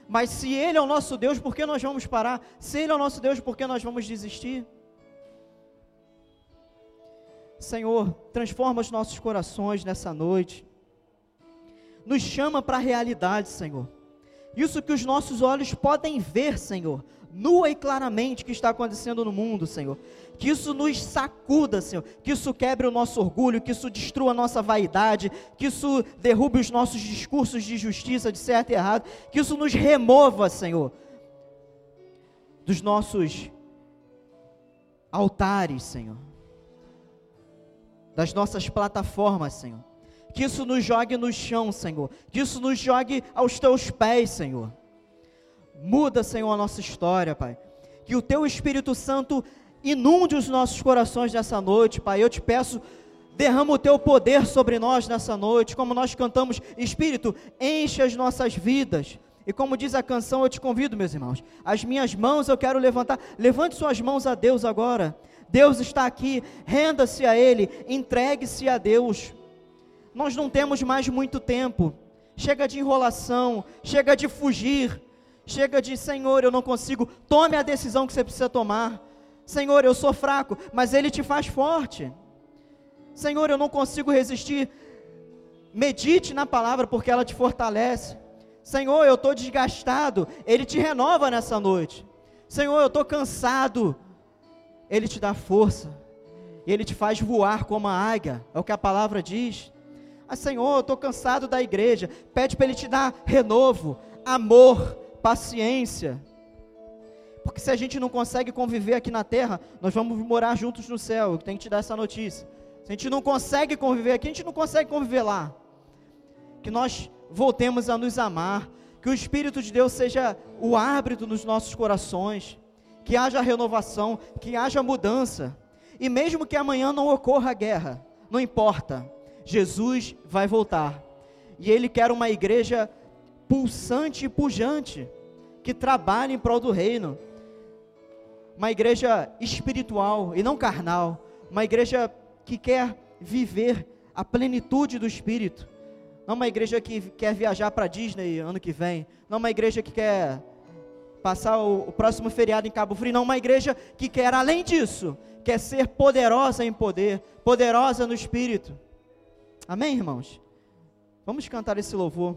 [SPEAKER 1] Mas se Ele é o nosso Deus, por que nós vamos parar? Se Ele é o nosso Deus, por que nós vamos desistir? Senhor, transforma os nossos corações nessa noite. Nos chama para a realidade, Senhor. Isso que os nossos olhos podem ver, Senhor nua e claramente que está acontecendo no mundo, Senhor. Que isso nos sacuda, Senhor. Que isso quebre o nosso orgulho, que isso destrua a nossa vaidade, que isso derrube os nossos discursos de justiça, de certo e errado. Que isso nos remova, Senhor, dos nossos altares, Senhor. Das nossas plataformas, Senhor. Que isso nos jogue no chão, Senhor. Que isso nos jogue aos teus pés, Senhor. Muda, Senhor, a nossa história, Pai. Que o Teu Espírito Santo inunde os nossos corações nessa noite, Pai. Eu te peço, derrama o Teu poder sobre nós nessa noite, como nós cantamos, Espírito, enche as nossas vidas. E como diz a canção, eu te convido, meus irmãos, as minhas mãos eu quero levantar. Levante suas mãos a Deus agora. Deus está aqui, renda-se a Ele, entregue-se a Deus. Nós não temos mais muito tempo. Chega de enrolação, chega de fugir, chega de Senhor, eu não consigo. Tome a decisão que você precisa tomar. Senhor, eu sou fraco, mas Ele te faz forte. Senhor, eu não consigo resistir. Medite na palavra, porque ela te fortalece. Senhor, eu estou desgastado, Ele te renova nessa noite. Senhor, eu estou cansado, Ele te dá força, Ele te faz voar como a águia, é o que a palavra diz. Ah, Senhor, eu estou cansado da igreja, pede para Ele te dar renovo, amor, paciência. Porque se a gente não consegue conviver aqui na terra, nós vamos morar juntos no céu. Eu tenho que te dar essa notícia. Se a gente não consegue conviver aqui, a gente não consegue conviver lá. Que nós voltemos a nos amar, que o Espírito de Deus seja o árbitro nos nossos corações, que haja renovação, que haja mudança, e mesmo que amanhã não ocorra guerra, não importa, Jesus vai voltar, e Ele quer uma igreja pulsante e pujante, que trabalhe em prol do reino, uma igreja espiritual e não carnal, uma igreja que quer viver a plenitude do Espírito, não uma igreja que quer viajar para Disney ano que vem. Não uma igreja que quer passar o, o, próximo feriado em Cabo Frio. Não uma igreja que quer, além disso, quer ser poderosa em poder, poderosa no Espírito. Amém, irmãos? Vamos cantar esse louvor.